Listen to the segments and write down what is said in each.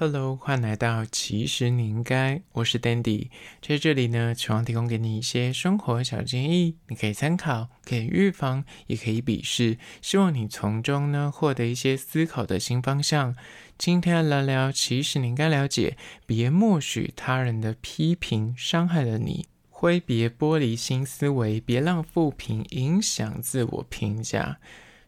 Hello，欢迎来到其实你应该，我是 Dandy，在这里呢，希望提供给你一些生活小建议，你可以参考，可以预防，也可以鄙视，希望你从中呢获得一些思考的新方向。今天来聊聊，其实你应该了解，别默许他人的批评伤害了你，挥别玻璃心思维，别让负评影响自我评价。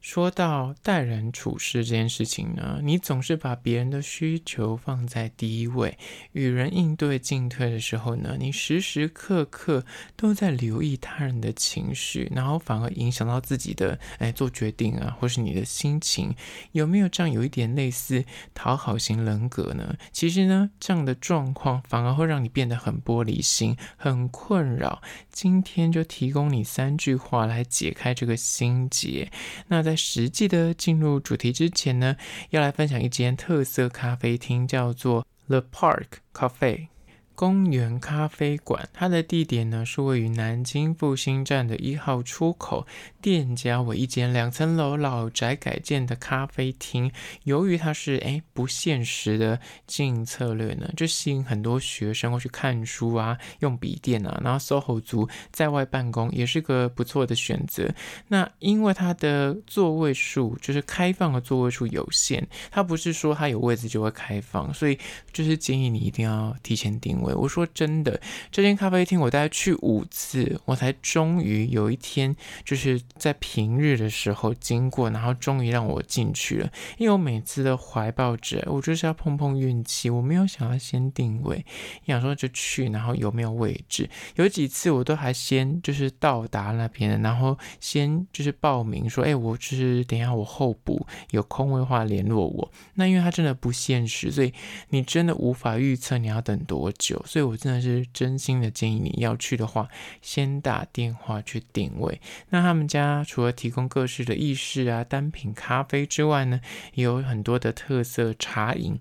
说到待人处事这件事情呢，你总是把别人的需求放在第一位，与人应对进退的时候呢，你时时刻刻都在留意他人的情绪，然后反而影响到自己的哎做决定啊，或是你的心情，有没有这样有一点类似讨好型人格呢？其实呢，这样的状况反而会让你变得很玻璃心，很困扰。今天就提供你三句话来解开这个心结。那。在实际的进入主题之前呢，要来分享一间特色咖啡厅，叫做 The Park Cafe。公园咖啡馆，它的地点呢是位于南京复兴站的一号出口，店家为一间两层楼老宅改建的咖啡厅。由于它是诶不限时的经营策略呢，就吸引很多学生过去看书啊，用笔电啊，然后 SOHO 族在外办公也是个不错的选择。那因为它的座位数就是开放的座位数有限，它不是说它有位置就会开放，所以就是建议你一定要提前订位。我说真的，这间咖啡厅我大概去五次，我才终于有一天就是在平日的时候经过，然后终于让我进去了。因为我每次都怀抱着我就是要碰碰运气，我没有想要先定位，想说就去，然后有没有位置？有几次我都还先就是到达那边，然后先就是报名说，哎，我就是等一下我候补有空位话联络我。那因为它真的不现实，所以你真的无法预测你要等多久。所以，我真的是真心的建议你要去的话，先打电话去定位。那他们家除了提供各式的意式啊、单品咖啡之外呢，也有很多的特色茶饮。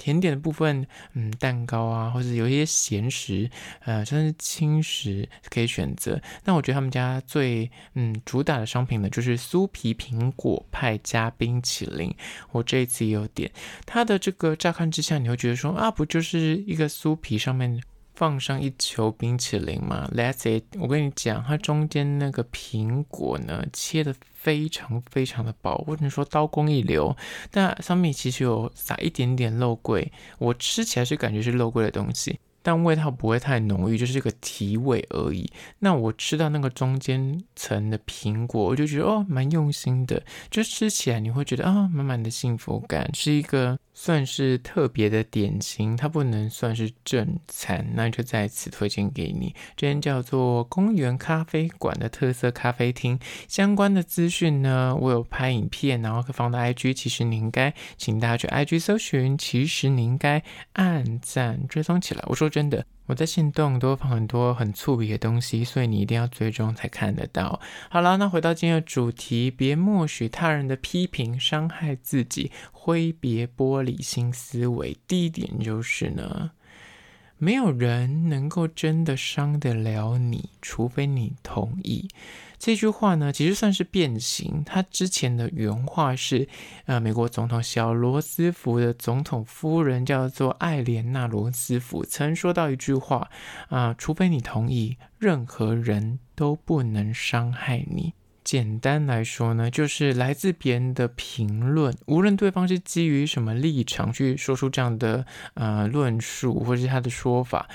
甜点的部分，嗯，蛋糕啊，或者有一些咸食，呃，甚至轻食可以选择。那我觉得他们家最嗯主打的商品呢，就是酥皮苹果派加冰淇淋。我这一次也有点，它的这个乍看之下，你会觉得说啊，不就是一个酥皮上面。放上一球冰淇淋嘛，That's it。我跟你讲，它中间那个苹果呢，切得非常非常的薄，或者说刀工一流。但上面其实有撒一点点肉桂，我吃起来是感觉是肉桂的东西。但味道不会太浓郁，就是个提味而已。那我吃到那个中间层的苹果，我就觉得哦，蛮用心的。就吃起来你会觉得啊，满满的幸福感，是一个算是特别的典型，它不能算是正餐。那就在此推荐给你，这间叫做公园咖啡馆的特色咖啡厅。相关的资讯呢，我有拍影片，然后可放到 IG。其实你应该，请大家去 IG 搜寻，其实你应该按赞追踪起来。我说。真的，我在行动都放很多很粗鄙的东西，所以你一定要追踪才看得到。好了，那回到今天的主题，别默许他人的批评伤害自己，挥别玻璃心思维。第一点就是呢，没有人能够真的伤得了你，除非你同意。这句话呢，其实算是变形。他之前的原话是，呃，美国总统小罗斯福的总统夫人叫做艾莲娜罗斯福曾说到一句话啊，除非你同意，任何人都不能伤害你。简单来说呢，就是来自别人的评论，无论对方是基于什么立场去说出这样的呃论述，或是他的说法。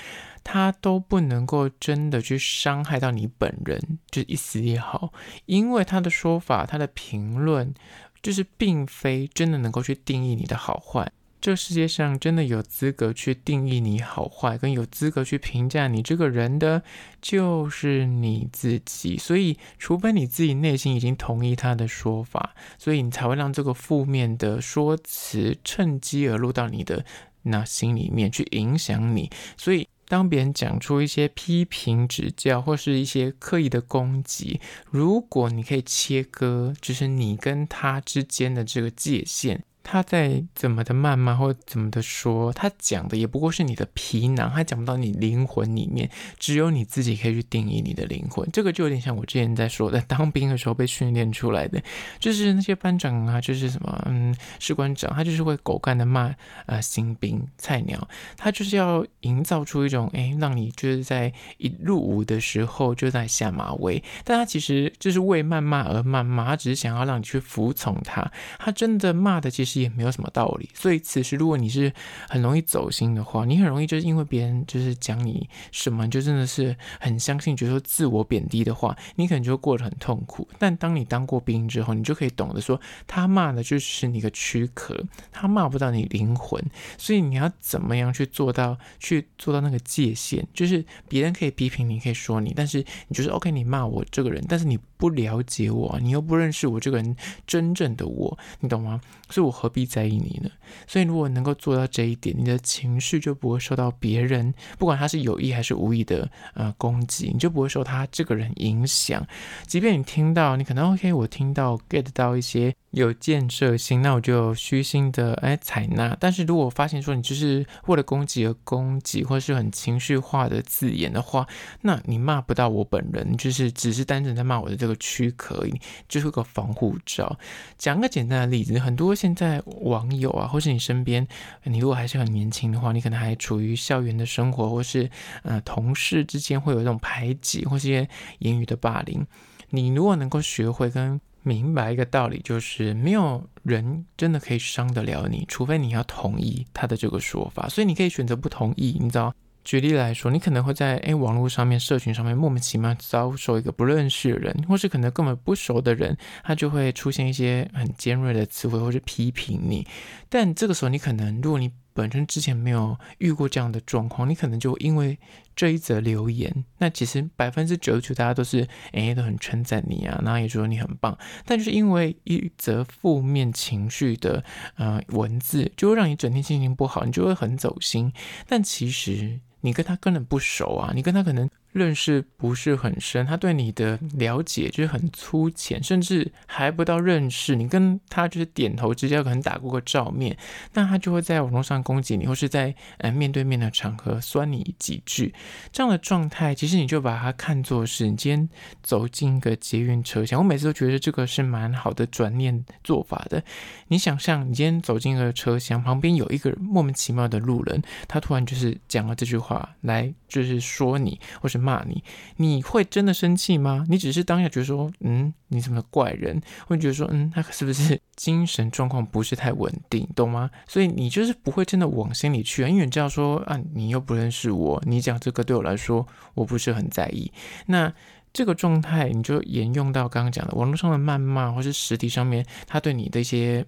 他都不能够真的去伤害到你本人，就一丝一毫，因为他的说法、他的评论，就是并非真的能够去定义你的好坏。这世界上真的有资格去定义你好坏，跟有资格去评价你这个人的，就是你自己。所以，除非你自己内心已经同意他的说法，所以你才会让这个负面的说辞趁机而入到你的那心里面去影响你。所以。当别人讲出一些批评指教或是一些刻意的攻击，如果你可以切割，就是你跟他之间的这个界限，他在怎么的谩骂或怎么的说，他讲的也不过是你的皮囊，他讲不到你灵魂里面，只有你自己可以去定义你的灵魂。这个就有点像我之前在说的，当兵的时候被训练出来的，就是那些班长啊，就是什么嗯士官长，他就是会狗干的骂呃新兵菜鸟，他就是要营造出一种哎，让你就是在一入伍的时候就在下马威，但他其实就是为谩骂而谩骂，他只是想要让你去服从他，他真的骂的其实。也没有什么道理，所以此时如果你是很容易走心的话，你很容易就是因为别人就是讲你什么，就真的是很相信，觉得说自我贬低的话，你可能就会过得很痛苦。但当你当过兵之后，你就可以懂得说，他骂的就是你个躯壳，他骂不到你灵魂。所以你要怎么样去做到，去做到那个界限，就是别人可以批评你，可以说你，但是你就是 OK，你骂我这个人，但是你不了解我，你又不认识我这个人真正的我，你懂吗？所以我何必在意你呢？所以如果能够做到这一点，你的情绪就不会受到别人，不管他是有意还是无意的呃攻击，你就不会受他这个人影响。即便你听到，你可能 OK，我听到 get 到一些。有建设性，那我就虚心的哎采纳。但是如果发现说你就是为了攻击而攻击，或是很情绪化的字眼的话，那你骂不到我本人，就是只是单纯在骂我的这个躯壳，就是个防护罩。讲个简单的例子，很多现在网友啊，或是你身边，你如果还是很年轻的话，你可能还处于校园的生活，或是呃同事之间会有一种排挤，或是些言语的霸凌。你如果能够学会跟明白一个道理，就是没有人真的可以伤得了你，除非你要同意他的这个说法。所以你可以选择不同意，你知道？举例来说，你可能会在诶网络上面、社群上面莫名其妙遭受一个不认识的人，或是可能根本不熟的人，他就会出现一些很尖锐的词汇，或是批评你。但这个时候，你可能如果你本身之前没有遇过这样的状况，你可能就因为这一则留言，那其实百分之九十九大家都是哎都很称赞你啊，然后也说你很棒，但就是因为一则负面情绪的呃文字，就会让你整天心情不好，你就会很走心。但其实你跟他根本不熟啊，你跟他可能。认识不是很深，他对你的了解就是很粗浅，甚至还不到认识。你跟他就是点头之交，可能打过个照面，那他就会在网络上攻击你，或是在呃面对面的场合酸你几句。这样的状态，其实你就把它看作是你今天走进一个捷运车厢。我每次都觉得这个是蛮好的转念做法的。你想象你今天走进一个车厢，旁边有一个莫名其妙的路人，他突然就是讲了这句话来，就是说你，或是。骂你，你会真的生气吗？你只是当下觉得说，嗯，你怎么怪人？会觉得说，嗯，他是不是精神状况不是太稳定，懂吗？所以你就是不会真的往心里去啊，因为你知道说，啊，你又不认识我，你讲这个对我来说，我不是很在意。那。这个状态你就沿用到刚刚讲的网络上的谩骂，或是实体上面他对你的一些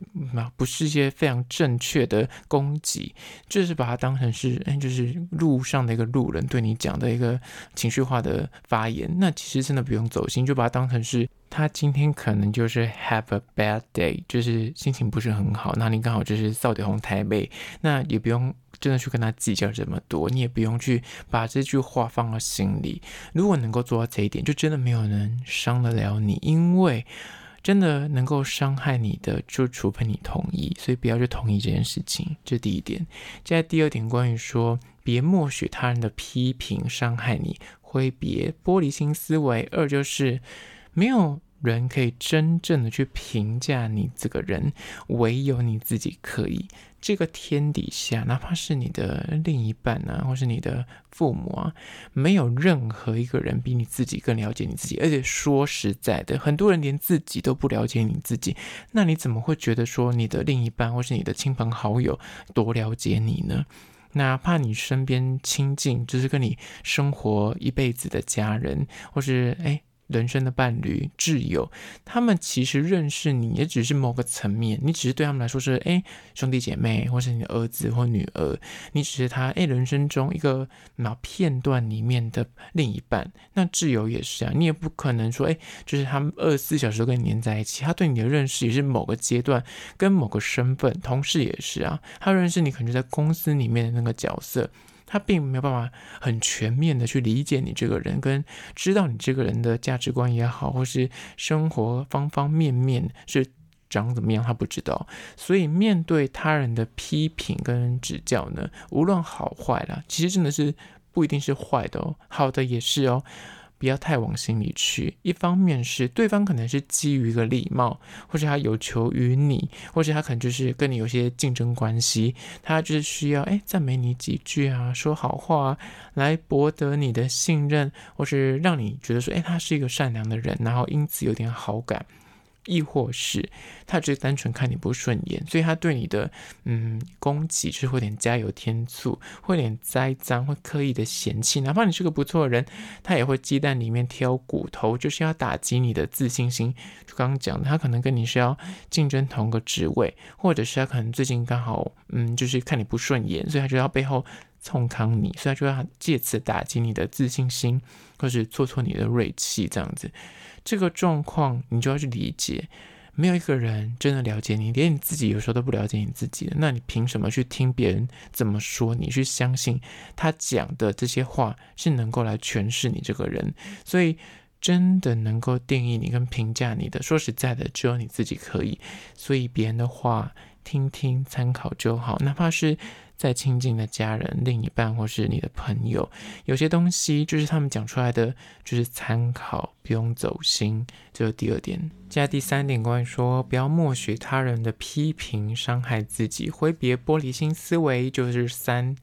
不是一些非常正确的攻击，就是把它当成是哎，就是路上的一个路人对你讲的一个情绪化的发言。那其实真的不用走心，就把它当成是他今天可能就是 have a bad day，就是心情不是很好。那你刚好就是扫地红台北，那也不用。真的去跟他计较这么多，你也不用去把这句话放到心里。如果能够做到这一点，就真的没有人伤得了你，因为真的能够伤害你的，就除非你同意。所以不要去同意这件事情，这第一点。接下来第二点，关于说别默许他人的批评伤害你，挥别玻璃心思维。二就是没有。人可以真正的去评价你这个人，唯有你自己可以。这个天底下，哪怕是你的另一半啊，或是你的父母啊，没有任何一个人比你自己更了解你自己。而且说实在的，很多人连自己都不了解你自己，那你怎么会觉得说你的另一半或是你的亲朋好友多了解你呢？哪怕你身边亲近，就是跟你生活一辈子的家人，或是诶人生的伴侣、挚友，他们其实认识你也只是某个层面，你只是对他们来说是哎兄弟姐妹，或是你的儿子或女儿，你只是他哎人生中一个脑片段里面的另一半。那挚友也是啊，你也不可能说哎，就是他们二十四小时都跟你黏在一起，他对你的认识也是某个阶段跟某个身份，同事也是啊，他认识你可能就在公司里面的那个角色。他并没有办法很全面的去理解你这个人，跟知道你这个人的价值观也好，或是生活方方面面是长怎么样，他不知道。所以面对他人的批评跟指教呢，无论好坏啦，其实真的是不一定是坏的哦，好的也是哦。不要太往心里去。一方面是对方可能是基于一个礼貌，或者他有求于你，或者他可能就是跟你有些竞争关系，他就是需要哎赞美你几句啊，说好话啊，来博得你的信任，或是让你觉得说哎他是一个善良的人，然后因此有点好感。亦或是他只是单纯看你不顺眼，所以他对你的嗯攻击就是会有点加油添醋，会有点栽赃，会刻意的嫌弃。哪怕你是个不错的人，他也会鸡蛋里面挑骨头，就是要打击你的自信心。就刚刚讲的，他可能跟你是要竞争同个职位，或者是他可能最近刚好嗯就是看你不顺眼，所以他就要背后冲康你，所以就要借此打击你的自信心，或是挫挫你的锐气，这样子。这个状况你就要去理解，没有一个人真的了解你，连你自己有时候都不了解你自己，那你凭什么去听别人怎么说？你去相信他讲的这些话是能够来诠释你这个人？所以，真的能够定义你跟评价你的，说实在的，只有你自己可以。所以别人的话听听参考就好，哪怕是。再亲近的家人、另一半或是你的朋友，有些东西就是他们讲出来的，就是参考，不用走心。这是第二点。接下来第三点，关于说不要默许他人的批评伤害自己，挥别玻璃心思维。就是三，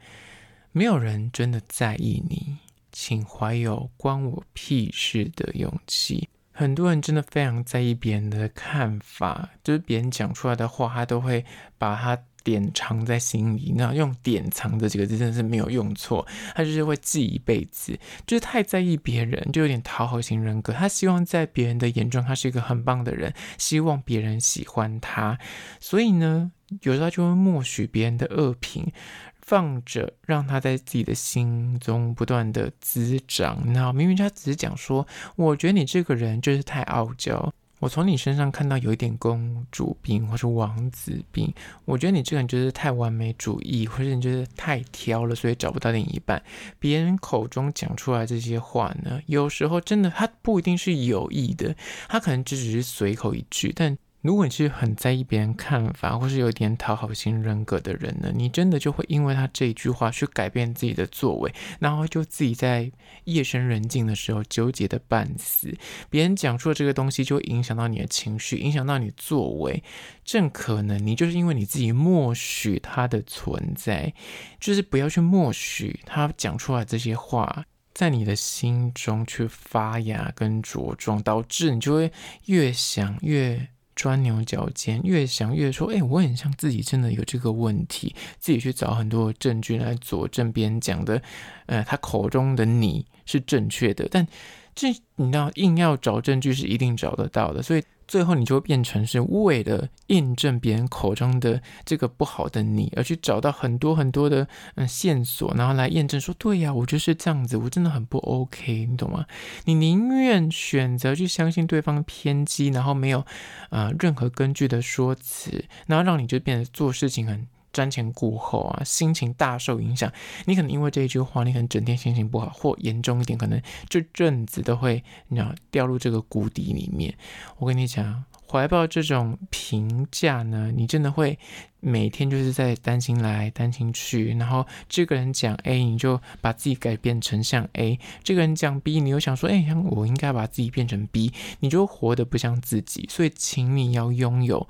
没有人真的在意你，请怀有关我屁事的勇气。很多人真的非常在意别人的看法，就是别人讲出来的话，他都会把他。典藏在心里，那用“典藏”这几个字真的是没有用错，他就是会记一辈子，就是太在意别人，就有点讨好型人格。他希望在别人的眼中，他是一个很棒的人，希望别人喜欢他，所以呢，有时候就会默许别人的恶评，放着让他在自己的心中不断的滋长。那明明他只是讲说，我觉得你这个人就是太傲娇。我从你身上看到有一点公主病或是王子病，我觉得你这个人就是太完美主义，或者你就是太挑了，所以找不到另一半。别人口中讲出来这些话呢，有时候真的他不一定是有意的，他可能只只是随口一句，但。如果你是很在意别人看法，或是有点讨好型人格的人呢，你真的就会因为他这一句话去改变自己的作为，然后就自己在夜深人静的时候纠结的半死。别人讲出的这个东西，就会影响到你的情绪，影响到你作为。正可能你就是因为你自己默许他的存在，就是不要去默许他讲出来这些话，在你的心中去发芽跟茁壮，导致你就会越想越。钻牛角尖，越想越说，哎、我很像自己真的有这个问题，自己去找很多证据来佐证别人讲的，呃，他口中的你是正确的，但这你知道，硬要找证据是一定找得到的，所以。最后，你就会变成是为了验证别人口中的这个不好的你，而去找到很多很多的嗯线索，然后来验证说，对呀，我就是这样子，我真的很不 OK，你懂吗？你宁愿选择去相信对方偏激，然后没有啊、任何根据的说辞，然后让你就变得做事情很。瞻前顾后啊，心情大受影响。你可能因为这一句话，你可能整天心情不好，或严重一点，可能这阵子都会，你知道，掉入这个谷底里面。我跟你讲，怀抱这种评价呢，你真的会每天就是在担心来担心去。然后这个人讲 A，你就把自己改变成像 A；这个人讲 B，你又想说，哎，我应该把自己变成 B，你就活得不像自己。所以，请你要拥有。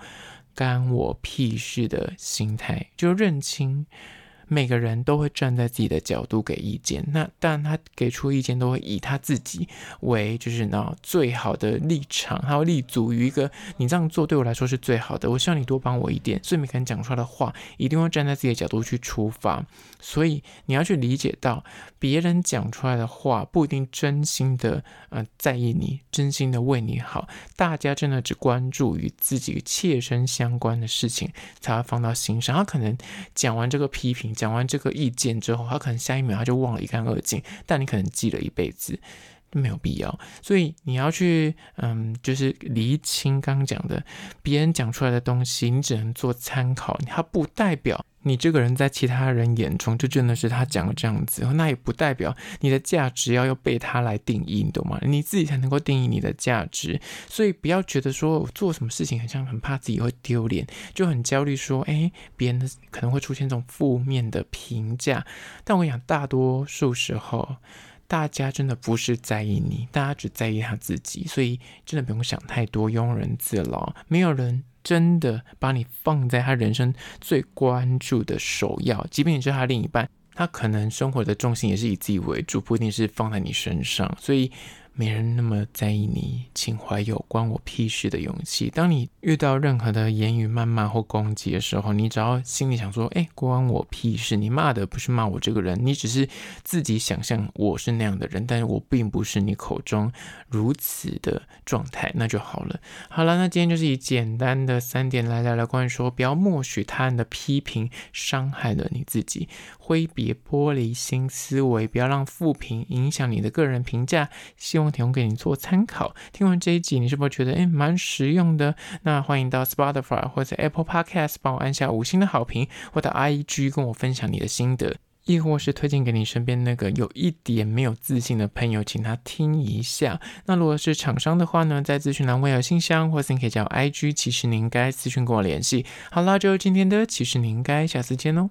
干我屁事的心态，就认清。每个人都会站在自己的角度给意见，那但他给出意见都会以他自己为就是呢最好的立场，他会立足于一个你这样做对我来说是最好的，我希望你多帮我一点，所以每个人讲出来的话一定会站在自己的角度去出发，所以你要去理解到别人讲出来的话不一定真心的呃在意你，真心的为你好，大家真的只关注于自己切身相关的事情才会放到心上，他可能讲完这个批评。讲完这个意见之后，他可能下一秒他就忘了一干二净，但你可能记了一辈子。没有必要。所以你要去，嗯，就是厘清刚讲的，别人讲出来的东西，你只能做参考，它不代表。你这个人在其他人眼中就真的是他讲的这样子，那也不代表你的价值要要被他来定义，你懂吗？你自己才能够定义你的价值，所以不要觉得说做什么事情很像很怕自己会丢脸，就很焦虑说，诶，别人的可能会出现这种负面的评价。但我跟你讲，大多数时候，大家真的不是在意你，大家只在意他自己，所以真的不用想太多，庸人自扰，没有人。真的把你放在他人生最关注的首要，即便你是他另一半，他可能生活的重心也是以自己为主，不一定是放在你身上，所以。没人那么在意你，请怀有关我屁事的勇气。当你遇到任何的言语谩骂或攻击的时候，你只要心里想说：“哎，关我屁事！”你骂的不是骂我这个人，你只是自己想象我是那样的人，但是我并不是你口中如此的状态，那就好了。好了，那今天就是以简单的三点来聊聊关于说，不要默许他人的批评伤害了你自己，挥别玻璃心思维，不要让负评影响你的个人评价。希望。提供给你做参考。听完这一集，你是不是觉得诶蛮实用的？那欢迎到 Spotify 或者 Apple Podcast 帮我按下五星的好评，或者 IG 跟我分享你的心得，亦或是推荐给你身边那个有一点没有自信的朋友，请他听一下。那如果是厂商的话呢，在资讯栏位有信箱，或是你可以叫 IG，其实你应该私讯跟我联系。好啦，就今天的，其实你应该下次见哦。